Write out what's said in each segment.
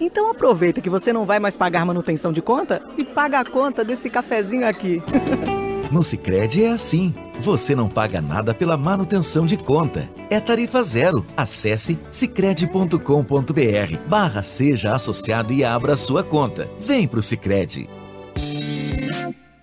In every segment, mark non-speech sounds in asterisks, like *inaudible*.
Então aproveita que você não vai mais pagar manutenção de conta e paga a conta desse cafezinho aqui. No Sicredi é assim. Você não paga nada pela manutenção de conta. É tarifa zero. Acesse sicredi.com.br barra seja associado e abra sua conta. Vem pro Sicredi.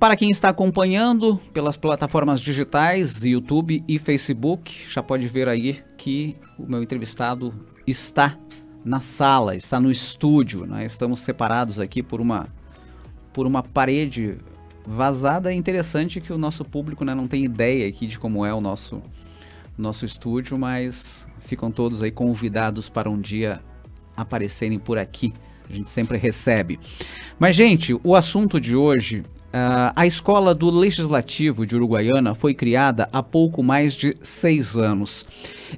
Para quem está acompanhando pelas plataformas digitais, YouTube e Facebook, já pode ver aí que o meu entrevistado está na sala, está no estúdio. Né? Estamos separados aqui por uma, por uma parede vazada. É interessante que o nosso público né, não tem ideia aqui de como é o nosso, nosso estúdio, mas ficam todos aí convidados para um dia aparecerem por aqui. A gente sempre recebe. Mas, gente, o assunto de hoje Uh, a escola do Legislativo de Uruguaiana foi criada há pouco mais de seis anos.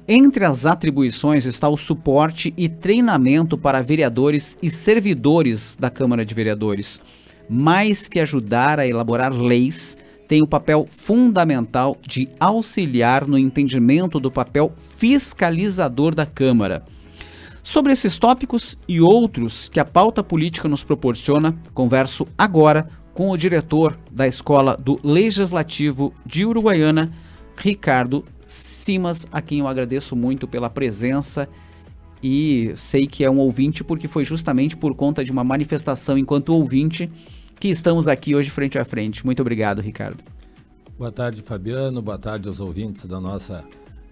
Entre as atribuições está o suporte e treinamento para vereadores e servidores da Câmara de Vereadores. Mais que ajudar a elaborar leis, tem o papel fundamental de auxiliar no entendimento do papel fiscalizador da Câmara. Sobre esses tópicos e outros que a pauta política nos proporciona, converso agora com o diretor da Escola do Legislativo de Uruguaiana, Ricardo Simas, a quem eu agradeço muito pela presença e sei que é um ouvinte porque foi justamente por conta de uma manifestação enquanto ouvinte que estamos aqui hoje frente a frente. Muito obrigado, Ricardo. Boa tarde, Fabiano. Boa tarde aos ouvintes da nossa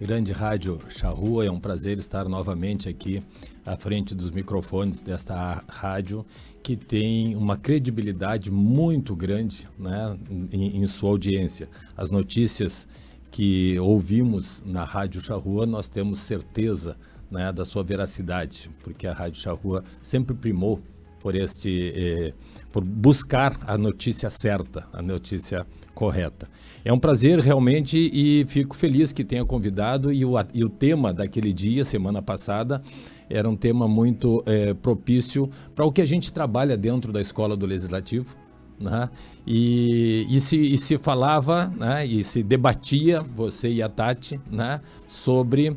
grande rádio Charrua. É um prazer estar novamente aqui à frente dos microfones desta rádio que tem uma credibilidade muito grande né, em, em sua audiência. As notícias que ouvimos na Rádio Charrua, nós temos certeza né, da sua veracidade, porque a Rádio Charrua sempre primou por este, eh, por buscar a notícia certa, a notícia correta. É um prazer realmente e fico feliz que tenha convidado e o, e o tema daquele dia, semana passada, era um tema muito eh, propício para o que a gente trabalha dentro da escola do Legislativo né? E, e, se, e se falava né? e se debatia, você e a Tati, né? sobre uh,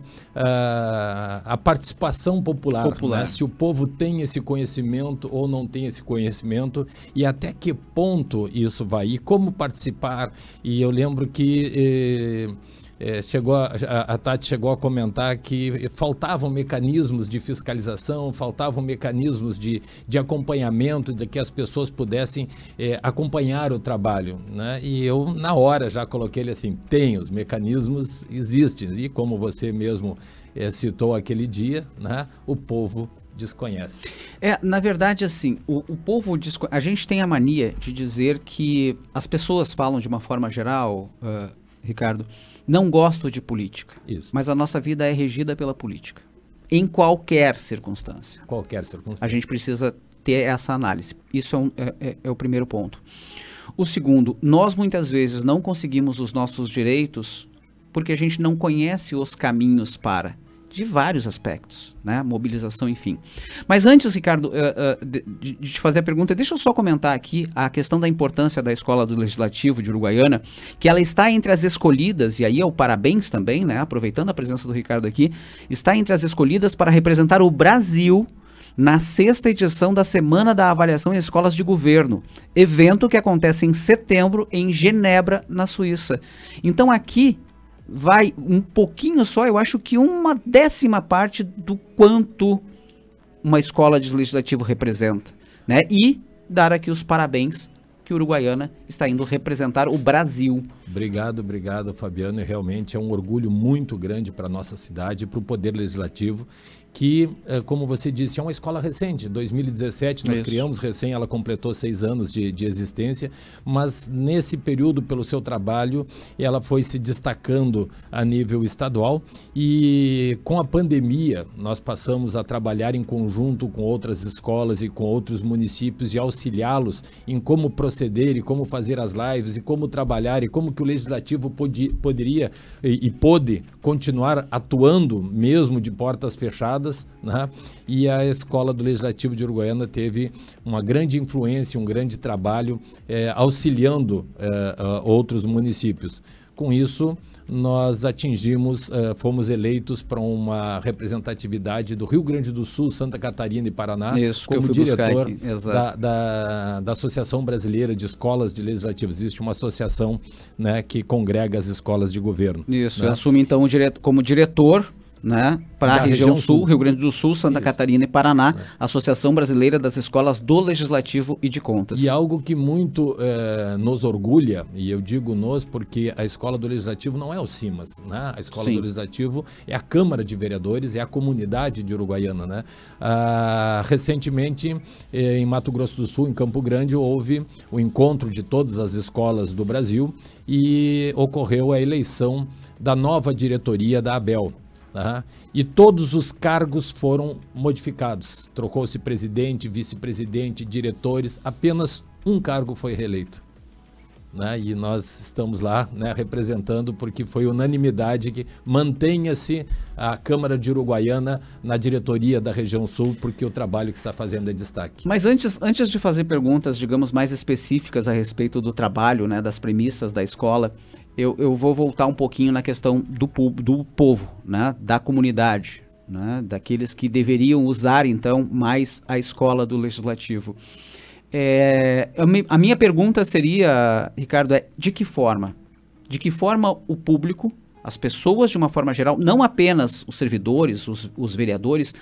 a participação popular. popular. Né? Se o povo tem esse conhecimento ou não tem esse conhecimento e até que ponto isso vai e como participar. E eu lembro que. Eh, é, chegou a, a, Tati chegou a comentar que faltavam mecanismos de fiscalização, faltavam mecanismos de, de acompanhamento, de que as pessoas pudessem é, acompanhar o trabalho. Né? E eu, na hora, já coloquei ele assim: tem, os mecanismos existem. E como você mesmo é, citou aquele dia, né? o povo desconhece. É, na verdade, assim, o, o povo a gente tem a mania de dizer que as pessoas falam de uma forma geral, uh, Ricardo, não gosto de política. Isso. Mas a nossa vida é regida pela política. Em qualquer circunstância. Qualquer circunstância. A gente precisa ter essa análise. Isso é, um, é, é, é o primeiro ponto. O segundo, nós muitas vezes não conseguimos os nossos direitos porque a gente não conhece os caminhos para de vários aspectos, né? Mobilização, enfim. Mas antes, Ricardo, uh, uh, de, de, te fazer a pergunta, deixa eu só comentar aqui a questão da importância da Escola do Legislativo de Uruguaiana, que ela está entre as escolhidas, e aí é o parabéns também, né? Aproveitando a presença do Ricardo aqui, está entre as escolhidas para representar o Brasil na sexta edição da Semana da Avaliação em Escolas de Governo, evento que acontece em setembro em Genebra, na Suíça. Então aqui vai um pouquinho só, eu acho que uma décima parte do quanto uma escola de legislativo representa, né? E dar aqui os parabéns que Uruguaiana está indo representar o Brasil. Obrigado, obrigado, Fabiano. E realmente é um orgulho muito grande para a nossa cidade e para o Poder Legislativo que, eh, como você disse, é uma escola recente. 2017 nós Isso. criamos recém, ela completou seis anos de, de, existência, mas nesse período, pelo seu trabalho, ela foi se destacando a nível estadual e com a pandemia nós passamos a trabalhar em conjunto com outras escolas e com outros municípios e auxiliá-los em como proceder e como fazer as lives e como trabalhar e como que o legislativo podia, poderia e, e pôde continuar atuando mesmo de portas fechadas né? e a Escola do Legislativo de Uruguaiana teve uma grande influência, um grande trabalho é, auxiliando é, outros municípios. Com isso, nós atingimos, uh, fomos eleitos para uma representatividade do Rio Grande do Sul, Santa Catarina e Paraná, Isso, como diretor da, da, da, Associação Brasileira de Escolas de Legislativos. Existe uma associação né, que congrega as escolas de governo. Isso, né? assume então como diretor né, para a região, região sul, sul, Rio Grande do Sul, Santa Isso. Catarina e Paraná, é. Associação Brasileira das Escolas do Legislativo e de Contas. E algo que muito é, nos orgulha, e eu digo nos porque a Escola do Legislativo não é o CIMAS, né? A Escola Sim. do Legislativo é a Câmara de Vereadores, é a comunidade de Uruguaiana, né? Ah, recentemente, eh, em Mato Grosso do Sul, em Campo Grande, houve o encontro de todas as escolas do Brasil e ocorreu a eleição da nova diretoria da ABEL, Tá? E todos os cargos foram modificados. Trocou-se presidente, vice-presidente, diretores, apenas um cargo foi reeleito. Né? E nós estamos lá né, representando porque foi unanimidade que mantenha-se a Câmara de Uruguaiana na diretoria da região sul, porque o trabalho que está fazendo é destaque. Mas antes, antes de fazer perguntas, digamos, mais específicas a respeito do trabalho, né, das premissas da escola, eu, eu vou voltar um pouquinho na questão do, do povo, né, da comunidade, né, daqueles que deveriam usar então mais a escola do legislativo. É, a minha pergunta seria, Ricardo, é de que forma? De que forma o público, as pessoas de uma forma geral, não apenas os servidores, os, os vereadores,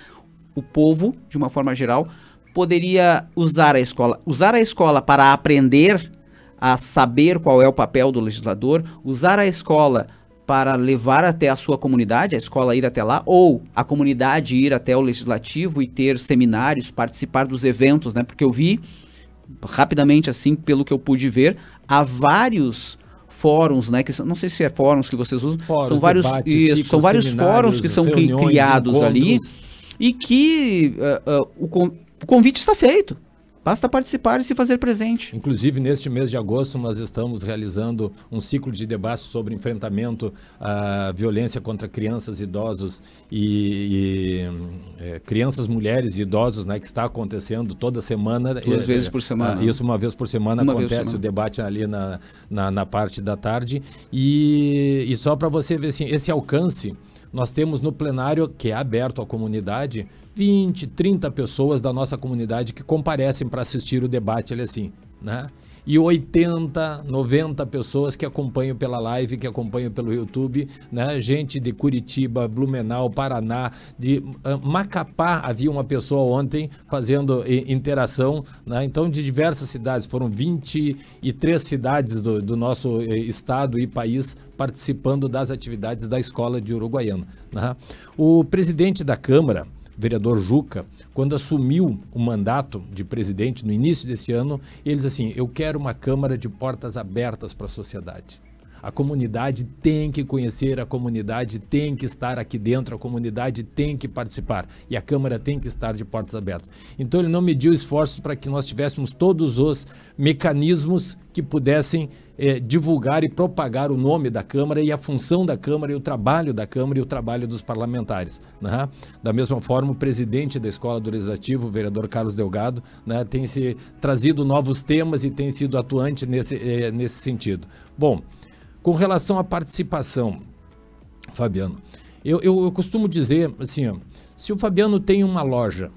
o povo de uma forma geral, poderia usar a escola, usar a escola para aprender a saber qual é o papel do legislador, usar a escola para levar até a sua comunidade, a escola ir até lá, ou a comunidade ir até o legislativo e ter seminários, participar dos eventos, né? Porque eu vi rapidamente assim, pelo que eu pude ver, há vários fóruns, né? Que são, não sei se é fóruns que vocês usam, fóruns, são vários, debates, isso, ciclos, são vários fóruns que são reuniões, criados encontros. ali e que uh, uh, o, o convite está feito Basta participar e se fazer presente. Inclusive, neste mês de agosto, nós estamos realizando um ciclo de debate sobre enfrentamento à violência contra crianças, idosos e, e é, crianças, mulheres e idosos, né, que está acontecendo toda semana. Duas é, vezes por semana. Ah, isso, uma vez por semana uma acontece semana. o debate ali na, na, na, parte da tarde. E, e só para você ver assim, esse alcance nós temos no plenário, que é aberto à comunidade, 20, 30 pessoas da nossa comunidade que comparecem para assistir o debate, ele assim, né? e 80, 90 pessoas que acompanham pela live, que acompanham pelo YouTube, né? Gente de Curitiba, Blumenau, Paraná, de uh, Macapá, havia uma pessoa ontem fazendo interação, né? Então, de diversas cidades, foram 23 cidades do, do nosso eh, estado e país participando das atividades da escola de Uruguaiana. Né? O presidente da Câmara, vereador Juca, quando assumiu o mandato de presidente no início desse ano, eles assim, eu quero uma Câmara de portas abertas para a sociedade. A comunidade tem que conhecer, a comunidade tem que estar aqui dentro, a comunidade tem que participar e a Câmara tem que estar de portas abertas. Então ele não mediu esforços para que nós tivéssemos todos os mecanismos que pudessem eh, divulgar e propagar o nome da Câmara e a função da Câmara e o trabalho da Câmara e o trabalho dos parlamentares. Né? Da mesma forma, o presidente da Escola do Legislativo, o vereador Carlos Delgado, né, tem se trazido novos temas e tem sido atuante nesse, eh, nesse sentido. Bom, com relação à participação, Fabiano, eu, eu, eu costumo dizer assim, ó, se o Fabiano tem uma loja,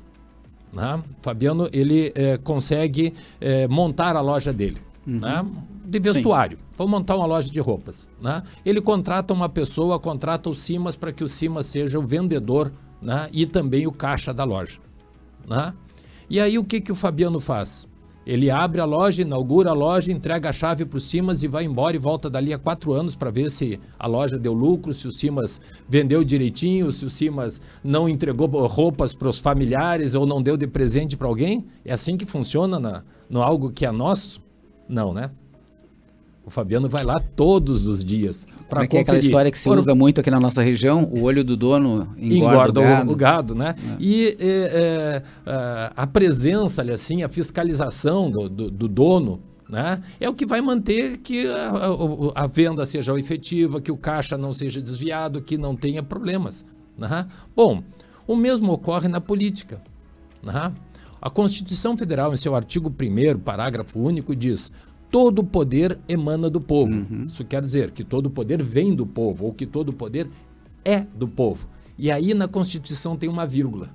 né, Fabiano ele é, consegue é, montar a loja dele, uhum. né, de vestuário. Sim. Vou montar uma loja de roupas. Né? Ele contrata uma pessoa, contrata o Simas para que o Simas seja o vendedor né? e também o caixa da loja. Né? E aí o que, que o Fabiano faz? Ele abre a loja, inaugura a loja, entrega a chave para o Simas e vai embora e volta dali a quatro anos para ver se a loja deu lucro, se o Simas vendeu direitinho, se o Simas não entregou roupas para os familiares ou não deu de presente para alguém. É assim que funciona na, no algo que é nosso? Não, né? O Fabiano vai lá todos os dias para é, é aquela história que se usa muito aqui na nossa região, o olho do dono engorda, engorda o gado. O, gado né? É. E é, é, é, a presença, assim, a fiscalização do, do, do dono né? É o que vai manter que a, a, a, venda seja efetiva, que o caixa não seja desviado, que não tenha problemas. Né? Bom, o mesmo ocorre na política. Né? A Constituição Federal, em seu artigo 1, parágrafo único, diz: todo poder emana do povo. Uhum. Isso quer dizer que todo poder vem do povo, ou que todo poder é do povo. E aí na Constituição tem uma vírgula.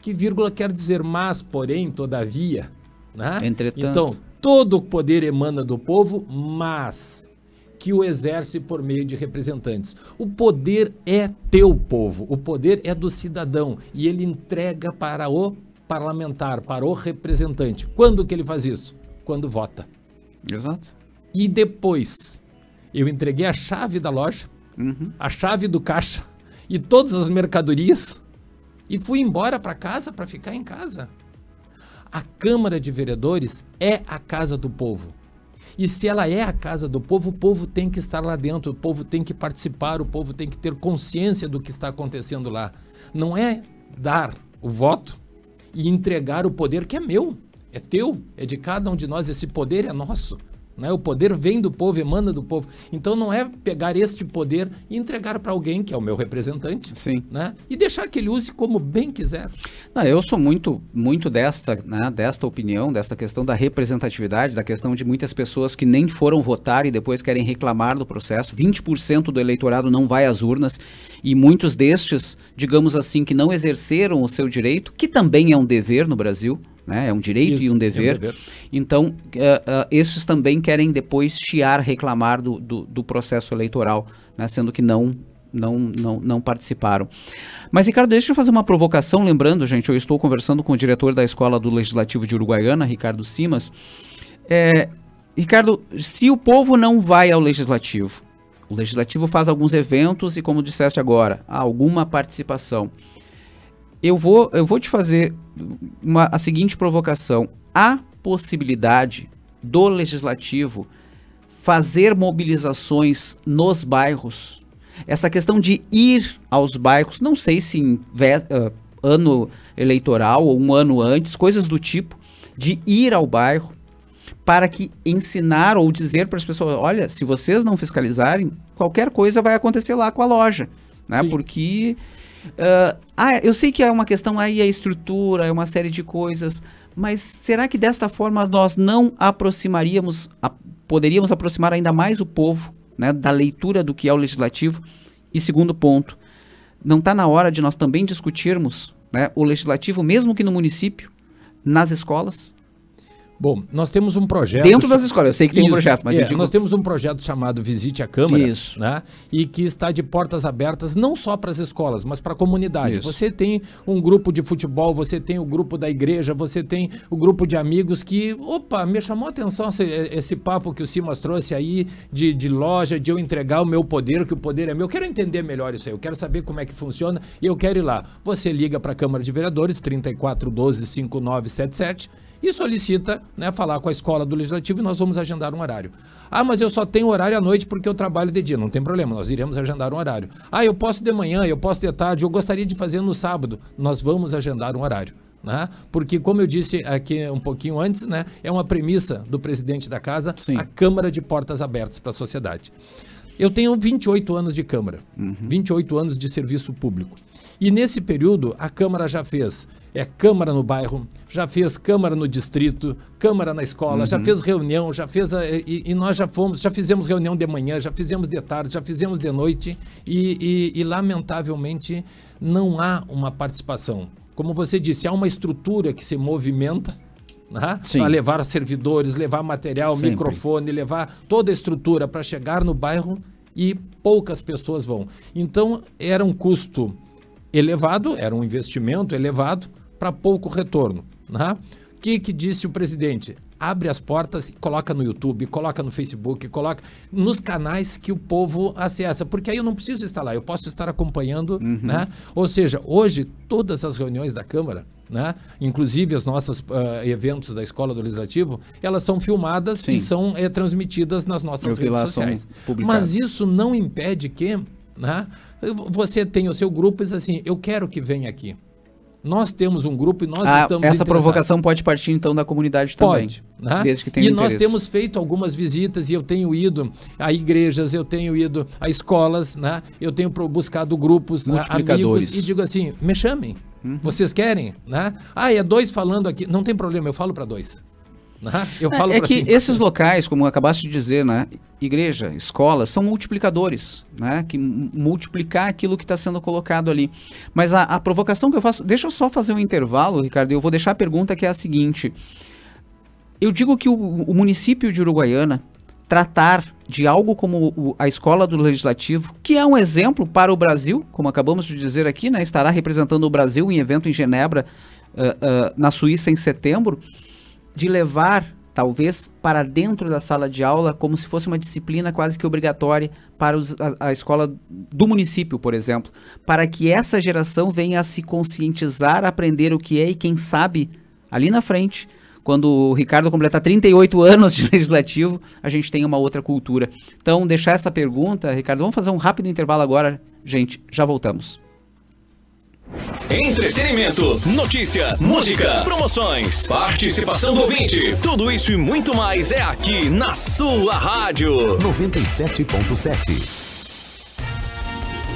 Que vírgula quer dizer mas, porém, todavia. Né? Entretanto. Então, todo poder emana do povo, mas que o exerce por meio de representantes. O poder é teu povo, o poder é do cidadão e ele entrega para o parlamentar, para o representante. Quando que ele faz isso? Quando vota. Exato. E depois, eu entreguei a chave da loja, uhum. a chave do caixa e todas as mercadorias e fui embora para casa para ficar em casa. A Câmara de Vereadores é a casa do povo. E se ela é a casa do povo, o povo tem que estar lá dentro, o povo tem que participar, o povo tem que ter consciência do que está acontecendo lá. Não é dar o voto e entregar o poder que é meu é teu, é de cada um de nós, esse poder é nosso. Né? O poder vem do povo, emana do povo. Então não é pegar este poder e entregar para alguém, que é o meu representante, Sim. Né? e deixar que ele use como bem quiser. Não, eu sou muito, muito desta, né, desta opinião, desta questão da representatividade, da questão de muitas pessoas que nem foram votar e depois querem reclamar do processo. 20% do eleitorado não vai às urnas e muitos destes, digamos assim, que não exerceram o seu direito, que também é um dever no Brasil, né? É um direito Isso, e um dever. É um dever. Então, uh, uh, esses também querem depois chiar, reclamar do, do, do processo eleitoral, né? sendo que não não, não, não participaram. Mas, Ricardo, deixa eu fazer uma provocação, lembrando, gente, eu estou conversando com o diretor da Escola do Legislativo de Uruguaiana, Ricardo Simas. É, Ricardo, se o povo não vai ao Legislativo, o Legislativo faz alguns eventos e, como disseste agora, há alguma participação eu vou, eu vou te fazer uma, a seguinte provocação. Há possibilidade do legislativo fazer mobilizações nos bairros? Essa questão de ir aos bairros, não sei se em uh, ano eleitoral ou um ano antes, coisas do tipo, de ir ao bairro para que ensinar ou dizer para as pessoas, olha, se vocês não fiscalizarem, qualquer coisa vai acontecer lá com a loja, né? Sim. Porque uh, ah, eu sei que é uma questão aí a estrutura, é uma série de coisas, mas será que desta forma nós não aproximaríamos, a, poderíamos aproximar ainda mais o povo, né, da leitura do que é o legislativo? E segundo ponto, não está na hora de nós também discutirmos né, o legislativo, mesmo que no município, nas escolas? Bom, nós temos um projeto. Dentro das escolas, eu sei que tem Isso, um projeto, mas é, digo... nós temos um projeto chamado Visite a Câmara. Isso. Né? E que está de portas abertas não só para as escolas, mas para a comunidade. Isso. Você tem um grupo de futebol, você tem o grupo da igreja, você tem o grupo de amigos que. Opa, me chamou a atenção esse, esse papo que o Simas trouxe aí de, de loja, de eu entregar o meu poder, que o poder é meu. Eu quero entender melhor isso aí, eu quero saber como é que funciona e eu quero ir lá. Você liga para a Câmara de Vereadores, 3412 5977 e solicita né, falar com a escola do legislativo e nós vamos agendar um horário. Ah, mas eu só tenho horário à noite porque eu trabalho de dia. Não tem problema, nós iremos agendar um horário. Ah, eu posso de manhã, eu posso de tarde, eu gostaria de fazer no sábado. Nós vamos agendar um horário. Né? Porque, como eu disse aqui um pouquinho antes, né, é uma premissa do presidente da casa, Sim. a Câmara de Portas Abertas para a sociedade. Eu tenho 28 anos de Câmara, uhum. 28 anos de serviço público. E nesse período, a Câmara já fez é, Câmara no bairro, já fez Câmara no distrito, Câmara na escola, uhum. já fez reunião, já fez. A, e, e, nós já fomos, já fizemos reunião de manhã, já fizemos de tarde, já fizemos de noite e, e, e lamentavelmente não há uma participação. Como você disse, há uma estrutura que se movimenta né? para levar servidores, levar material, Sempre. microfone, levar toda a estrutura para chegar no bairro e poucas pessoas vão. Então era um custo elevado, era um investimento elevado para pouco retorno. Né? O que, que disse o presidente? Abre as portas, coloca no YouTube, coloca no Facebook, coloca nos canais que o povo acessa, porque aí eu não preciso estar lá, eu posso estar acompanhando, uhum. né? Ou seja, hoje todas as reuniões da Câmara, né? Inclusive os nossos uh, eventos da Escola do Legislativo, elas são filmadas Sim. e são é, transmitidas nas nossas redes sociais. Mas isso não impede que né? Você tem o seu grupo e diz assim: eu quero que venha aqui. Nós temos um grupo e nós ah, estamos Essa provocação pode partir então da comunidade também. Pode. Né? Desde que tenha E nós temos feito algumas visitas e eu tenho ido a igrejas, eu tenho ido a escolas, né? eu tenho buscado grupos, né? amigos e digo assim: me chamem. Uhum. Vocês querem? Né? Ah, é dois falando aqui. Não tem problema, eu falo para dois. Né? Eu falo é, é que esses locais, como acabaste de dizer, né? igreja, escola, são multiplicadores, né? que multiplicar aquilo que está sendo colocado ali. Mas a, a, provocação que eu faço, deixa eu só fazer um intervalo, Ricardo, eu vou deixar a pergunta que é a seguinte. Eu digo que o, o município de Uruguaiana tratar de algo como o, a escola do legislativo, que é um exemplo para o Brasil, como acabamos de dizer aqui, né? estará representando o Brasil em evento em Genebra, uh, uh, na Suíça, em setembro de levar, talvez, para dentro da sala de aula, como se fosse uma disciplina quase que obrigatória para os, a, a escola do município, por exemplo, para que essa geração venha a se conscientizar, aprender o que é e, quem sabe, ali na frente, quando o Ricardo completar 38 anos de *laughs* legislativo, a gente tem uma outra cultura. Então, deixar essa pergunta, Ricardo, vamos fazer um rápido intervalo agora, gente, já voltamos. Entretenimento, notícia, música, promoções, participação do ouvinte. Tudo isso e muito mais é aqui na sua rádio. 97.7.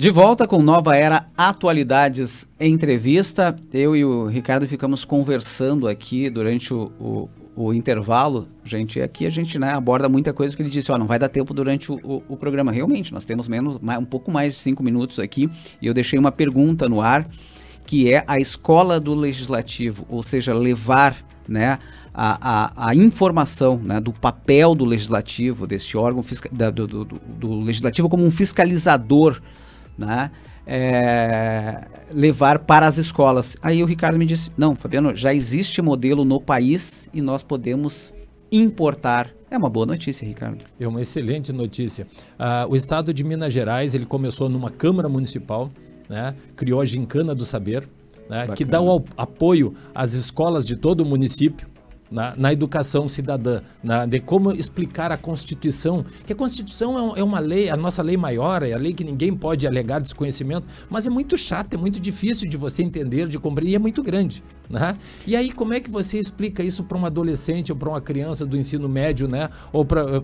De volta com Nova Era Atualidades Entrevista. Eu e o Ricardo ficamos conversando aqui durante o, o, o intervalo. Gente, aqui a gente né, aborda muita coisa que ele disse, ó, não vai dar tempo durante o, o, programa. Realmente, nós temos menos, um pouco mais de cinco minutos aqui. E eu deixei uma pergunta no ar, que é a escola do legislativo, ou seja, levar né, a, a, a, informação né, do papel do legislativo, desse órgão da, do, do, do, legislativo como um fiscalizador, né, é, levar para as escolas. Aí o Ricardo me disse: não, Fabiano, já existe modelo no país e nós podemos importar. É uma boa notícia, Ricardo. É uma excelente notícia. Uh, o estado de Minas Gerais ele começou numa Câmara Municipal, né, criou a Gincana do Saber, né, que dá o apoio às escolas de todo o município na, na, educação cidadã, na, de como explicar a Constituição, que a Constituição é, é, uma lei, a nossa lei maior, é a lei que ninguém pode alegar desconhecimento, mas é muito chata, é muito difícil de você entender, de compreender, e é muito grande. Né? E aí, como é que você explica isso para um adolescente ou para uma criança do ensino médio, né? Ou para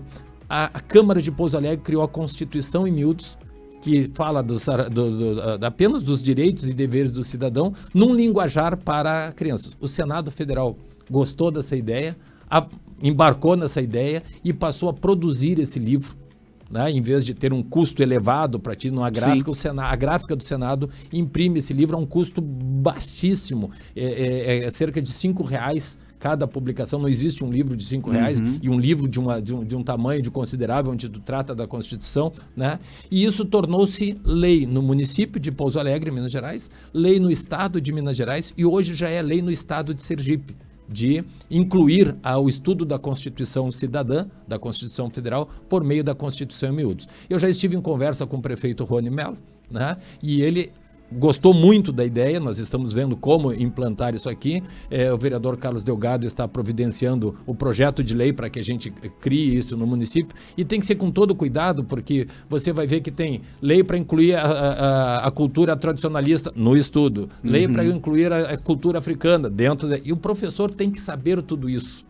a, a Câmara de Pouso Alegre criou a Constituição em miúdos, que fala dos, do, do, apenas dos direitos e deveres do cidadão, num linguajar para crianças. O Senado Federal gostou dessa ideia, a, embarcou nessa ideia e passou a produzir esse livro. Né? Em vez de ter um custo elevado para ti numa gráfica, Senado, a gráfica do Senado imprime esse livro a um custo baixíssimo, é, é, é cerca de cinco reais cada publicação. Não existe um livro de cinco reais uhum. e um livro de, uma, de, um, de um tamanho de considerável, onde tu trata da Constituição, né? E isso tornou-se lei no município de Pouso Alegre, Minas Gerais, lei no estado de Minas Gerais e hoje já é lei no estado de Sergipe de incluir ao estudo da Constituição Cidadã, da Constituição Federal, por meio da Constituição em miúdos. Eu já estive em conversa com o prefeito Rony Mello, né? E ele gostou muito da ideia, nós estamos vendo como implantar isso aqui. É, o vereador Carlos Delgado está providenciando o projeto de lei para que a gente crie isso no município e tem que ser com todo cuidado, porque você vai ver que tem lei para incluir a, a, a, cultura tradicionalista no estudo, lei uhum. para incluir a, a, cultura africana dentro. De, e o professor tem que saber tudo isso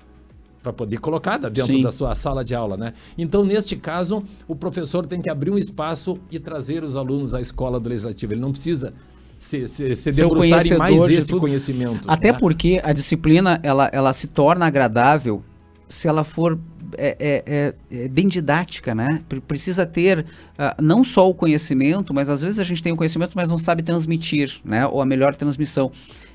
para poder colocar dentro Sim. da sua sala de aula, né? Então, neste caso, o professor tem que abrir um espaço e trazer os alunos à escola do legislativo. Ele não precisa se, se, se debruçar em mais esse tudo. conhecimento. Até né? porque a disciplina ela, ela se torna agradável se ela for é, é, é, é bem didática, né? Precisa ter uh, não só o conhecimento, mas às vezes a gente tem o conhecimento, mas não sabe transmitir, né? Ou a melhor transmissão.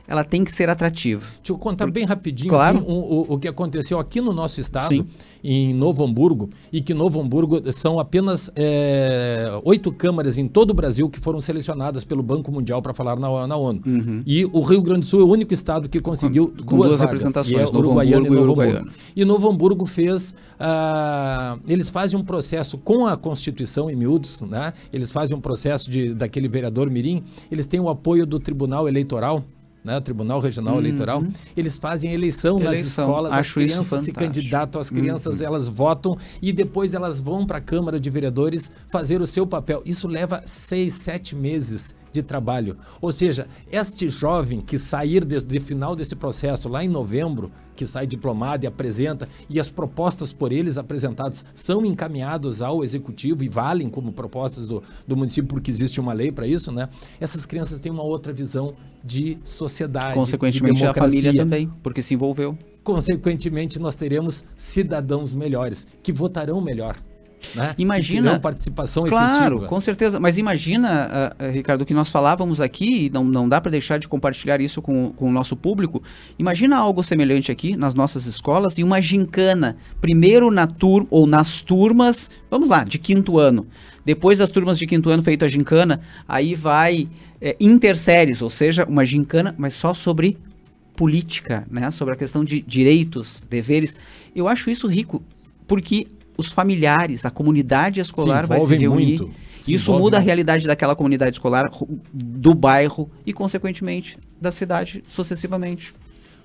Ela tem que ser atrativa. Deixa eu contar bem rapidinho Claro. assim, o, o- o que aconteceu aqui no nosso estado, Sim. em Novo Hamburgo, e que Novo Hamburgo são apenas é, oito câmaras em todo o Brasil que foram selecionadas pelo Banco Mundial para falar na, na ONU. E o Rio Grande do Sul é o único estado que conseguiu Uhum. com duas, duas vagas, representações, e é Novo Uruguaiana Hamburgo e e Novo Uruguaiana. Hamburgo. E Novo Hamburgo fez. ah, eles fazem um processo com a Constituição em miúdos, né? Eles fazem um processo de, daquele vereador Mirim, eles têm o apoio do Tribunal Eleitoral. Né, o Tribunal Regional Eleitoral, eles fazem eleição, nas Uhum. Eleição. escolas, Acho as crianças se candidatam, as crianças Uhum. elas votam e depois elas vão para a Câmara de Vereadores fazer o seu papel. Isso leva seis, sete meses de trabalho. Ou seja, este jovem que sair de, de final desse processo lá em novembro, que sai diplomado e apresenta, e as propostas por eles apresentadas são encaminhadas ao executivo e valem como propostas do, do município, porque existe uma lei para isso, né? Essas crianças têm uma outra visão de sociedade. Consequentemente, de a família também, porque se envolveu. Consequentemente, nós teremos cidadãos melhores, que votarão melhor. Né? Imagina- participação Claro, efetiva. com certeza. Mas imagina, ah, Ricardo, o que nós falávamos aqui, e não, não dá para deixar de compartilhar isso com, com o nosso público. Imagina algo semelhante aqui nas nossas escolas e uma gincana. Primeiro na tur ou nas turmas, vamos lá, de quinto ano. Depois das turmas de quinto ano feito a gincana, aí vai é, interséries, ou seja, uma gincana, mas só sobre política, né? Sobre a questão de direitos, deveres. Eu acho isso rico, porque os familiares, a comunidade escolar vai se reunir. muito, se Isso muda a realidade daquela comunidade escolar, do bairro e, consequentemente, da cidade sucessivamente.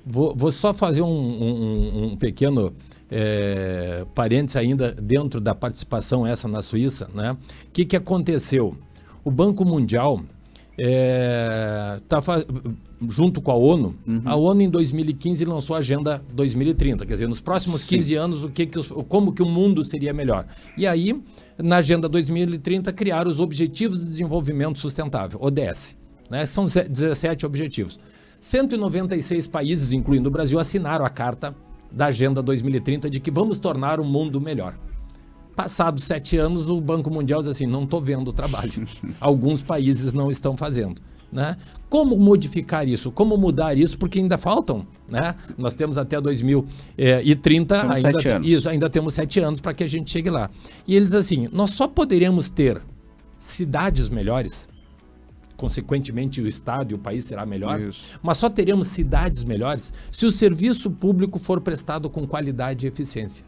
Vou, vou só fazer um, um- um pequeno é, parênteses ainda dentro da participação essa na Suíça, né? O que, que aconteceu? O Banco Mundial é, tá junto com a ONU, a ONU em 2015 lançou a Agenda 2030, quer dizer, nos próximos 15 anos o que que os- como que o mundo seria melhor. E aí, na Agenda 2030 criaram os Objetivos de Desenvolvimento Sustentável, ODS, né? São ze- 17 objetivos. 196 países, incluindo o Brasil, assinaram a carta da Agenda 2030 de que vamos tornar o mundo melhor. Passados sete anos, o Banco Mundial diz assim: não estou vendo o trabalho. *laughs* Alguns países não estão fazendo. Né? Como modificar isso? Como mudar isso? Porque ainda faltam. Né? Nós temos até 2030, Temos ainda, sete te- anos. isso, ainda temos sete anos para que a gente chegue lá. E eles assim: nós só poderemos ter cidades melhores, consequentemente o estado e o país será melhor, mas só teremos cidades melhores se o serviço público for prestado com qualidade e eficiência.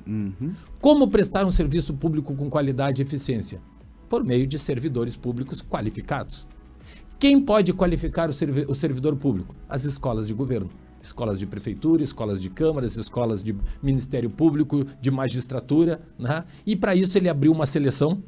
Como prestar um serviço público com qualidade e eficiência? Por meio de servidores públicos qualificados. Quem pode qualificar o, servi- o servidor público? As escolas de governo. Escolas de prefeitura, escolas de câmaras, escolas de Ministério Público, de magistratura. Né? E para isso ele abriu uma seleção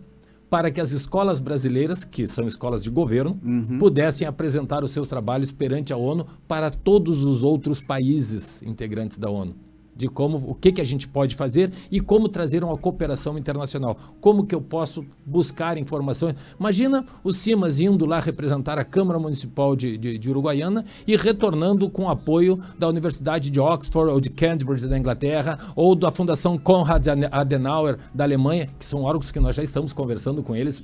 para que as escolas brasileiras, que são escolas de governo, pudessem apresentar os seus trabalhos perante a ONU para todos os outros países integrantes da ONU. De como, o que, que a gente pode fazer e como trazer uma cooperação internacional. Como que eu posso buscar informações. Imagina o Simas indo lá representar a Câmara Municipal de, de, de Uruguaiana e retornando com apoio da Universidade de Oxford ou de Cambridge da Inglaterra ou da Fundação Konrad Adenauer da Alemanha, que são órgãos que nós já estamos conversando com eles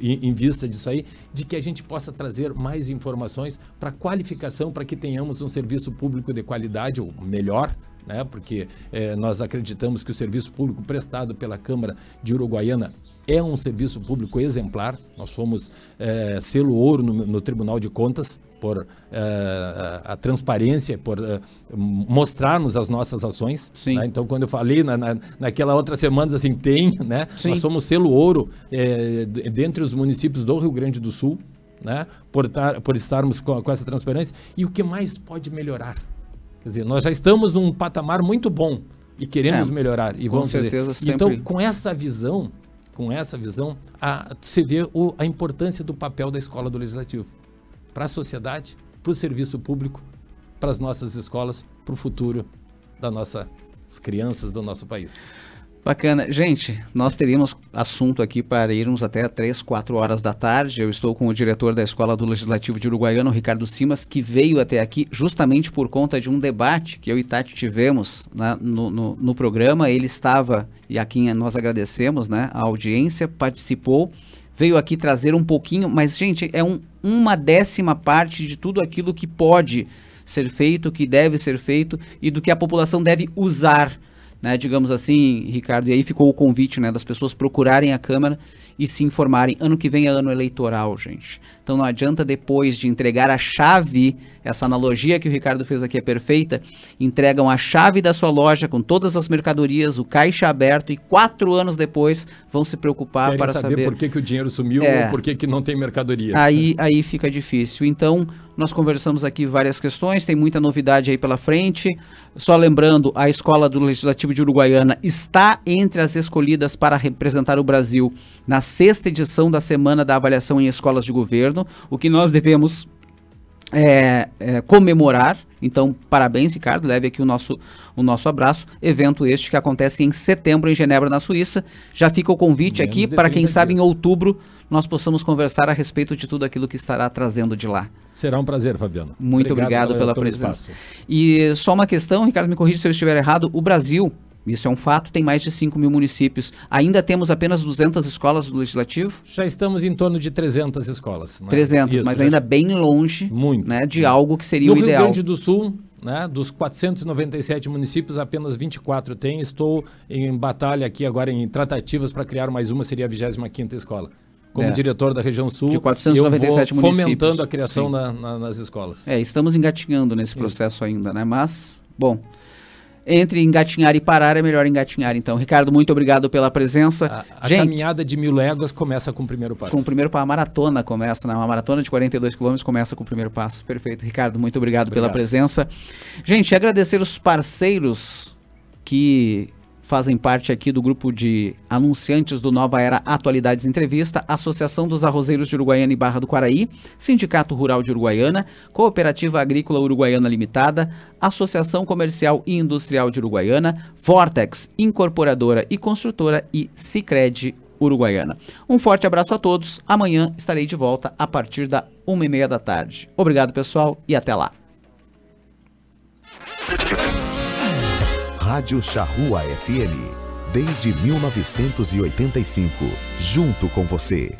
em, vista disso aí, de que a gente possa trazer mais informações para qualificação, para que tenhamos um serviço público de qualidade, ou melhor, né? porque eh, nós acreditamos que o serviço público prestado pela Câmara de Uruguaiana é um serviço público exemplar. Nós fomos eh, selo ouro no, no Tribunal de Contas por eh, a, a transparência, por eh, mostrarmos as nossas ações. né? Então, quando eu falei na, na, naquela outra semana, assim, tem, né? Sim. Nós somos selo ouro d- dentre os municípios do Rio Grande do Sul, né? Por, tar, por estarmos com, com essa transparência. E o que mais pode melhorar? Quer dizer, nós já estamos num patamar muito bom e queremos É, melhorar. E com vamos fazer. certeza sempre. Então, com essa visão, com essa visão, a, se vê o- a importância do papel da escola do legislativo para a sociedade, para o serviço público, para as nossas escolas, para o futuro das nossas crianças do nosso país. Bacana. Gente, nós teríamos assunto aqui para irmos até 3, 4 horas da tarde. Eu estou com o diretor da Escola do Legislativo de Uruguaiano, Ricardo Simas, que veio até aqui justamente por conta de um debate que eu e Tati tivemos né, no, no, no programa. Ele estava, e a quem nós agradecemos, né, a audiência, participou, veio aqui trazer um pouquinho, mas, gente, é um, uma décima parte de tudo aquilo que pode ser feito, que deve ser feito e do que a população deve usar né, digamos assim, Ricardo, e aí ficou o convite né, das pessoas procurarem a Câmara e se informarem. Ano que vem é ano eleitoral, gente. Então não adianta depois de entregar a chave, essa analogia que o Ricardo fez aqui é perfeita, entregam a chave da sua loja com todas as mercadorias, o caixa aberto e quatro anos depois vão se preocupar Querem para saber, saber por que, que o dinheiro sumiu É. ou por que, que não tem mercadoria. Aí, aí fica difícil. Então, nós conversamos aqui várias questões, tem muita novidade aí pela frente. Só lembrando, a Escola do Legislativo de Uruguaiana está entre as escolhidas para representar o Brasil na sexta edição da Semana da Avaliação em Escolas de Governo, o que nós devemos é, é, comemorar. Então, parabéns, Ricardo. Leve aqui o nosso, o nosso abraço. Evento este que acontece em setembro em Genebra, na Suíça. Já fica o convite Menos aqui para quem 30 sabe em dias. outubro nós possamos conversar a respeito de tudo aquilo que estará trazendo de lá. Será um prazer, Fabiano. Muito obrigado, pela pelo presença. espaço. E só uma questão, Ricardo, me corrija se eu estiver errado. O Brasil, isso é um fato, tem mais de 5 mil municípios. Ainda temos apenas 200 escolas do Legislativo? Já estamos em torno de 300 escolas. né? 300, Isso, mas ainda bem longe Muito. né, de algo que seria No o Rio ideal. Grande do Sul, né, dos 497 municípios, apenas 24 tem. Estou em batalha aqui agora em tratativas para criar mais uma, seria a 25ª escola. Como É. diretor da região sul, De 497 eu vou fomentando municípios. a criação na- na- nas escolas. É, estamos engatinhando nesse processo ainda, né? Mas, bom, entre engatinhar e parar é melhor engatinhar. Então, Ricardo, muito obrigado pela presença. A Gente, caminhada de mil léguas começa com o primeiro passo. com o primeiro passo, a maratona começa, né? Uma maratona de 42 quilômetros começa com o primeiro passo. Perfeito, Ricardo, muito obrigado, pela Obrigado. presença. Gente, agradecer os parceiros que fazem parte aqui do grupo de anunciantes do Nova Era Atualidades Entrevista, Associação dos Arrozeiros de Uruguaiana e Barra do Quaraí, Sindicato Rural de Uruguaiana, Cooperativa Agrícola Uruguaiana Limitada, Associação Comercial e Industrial de Uruguaiana, Vortex, Incorporadora e Construtora e Cicred Uruguaiana. Um forte abraço a todos. Amanhã estarei de volta a partir da uma e meia da tarde. Obrigado, pessoal, e até lá. Rádio Charrua FM. Desde 1985, junto com você.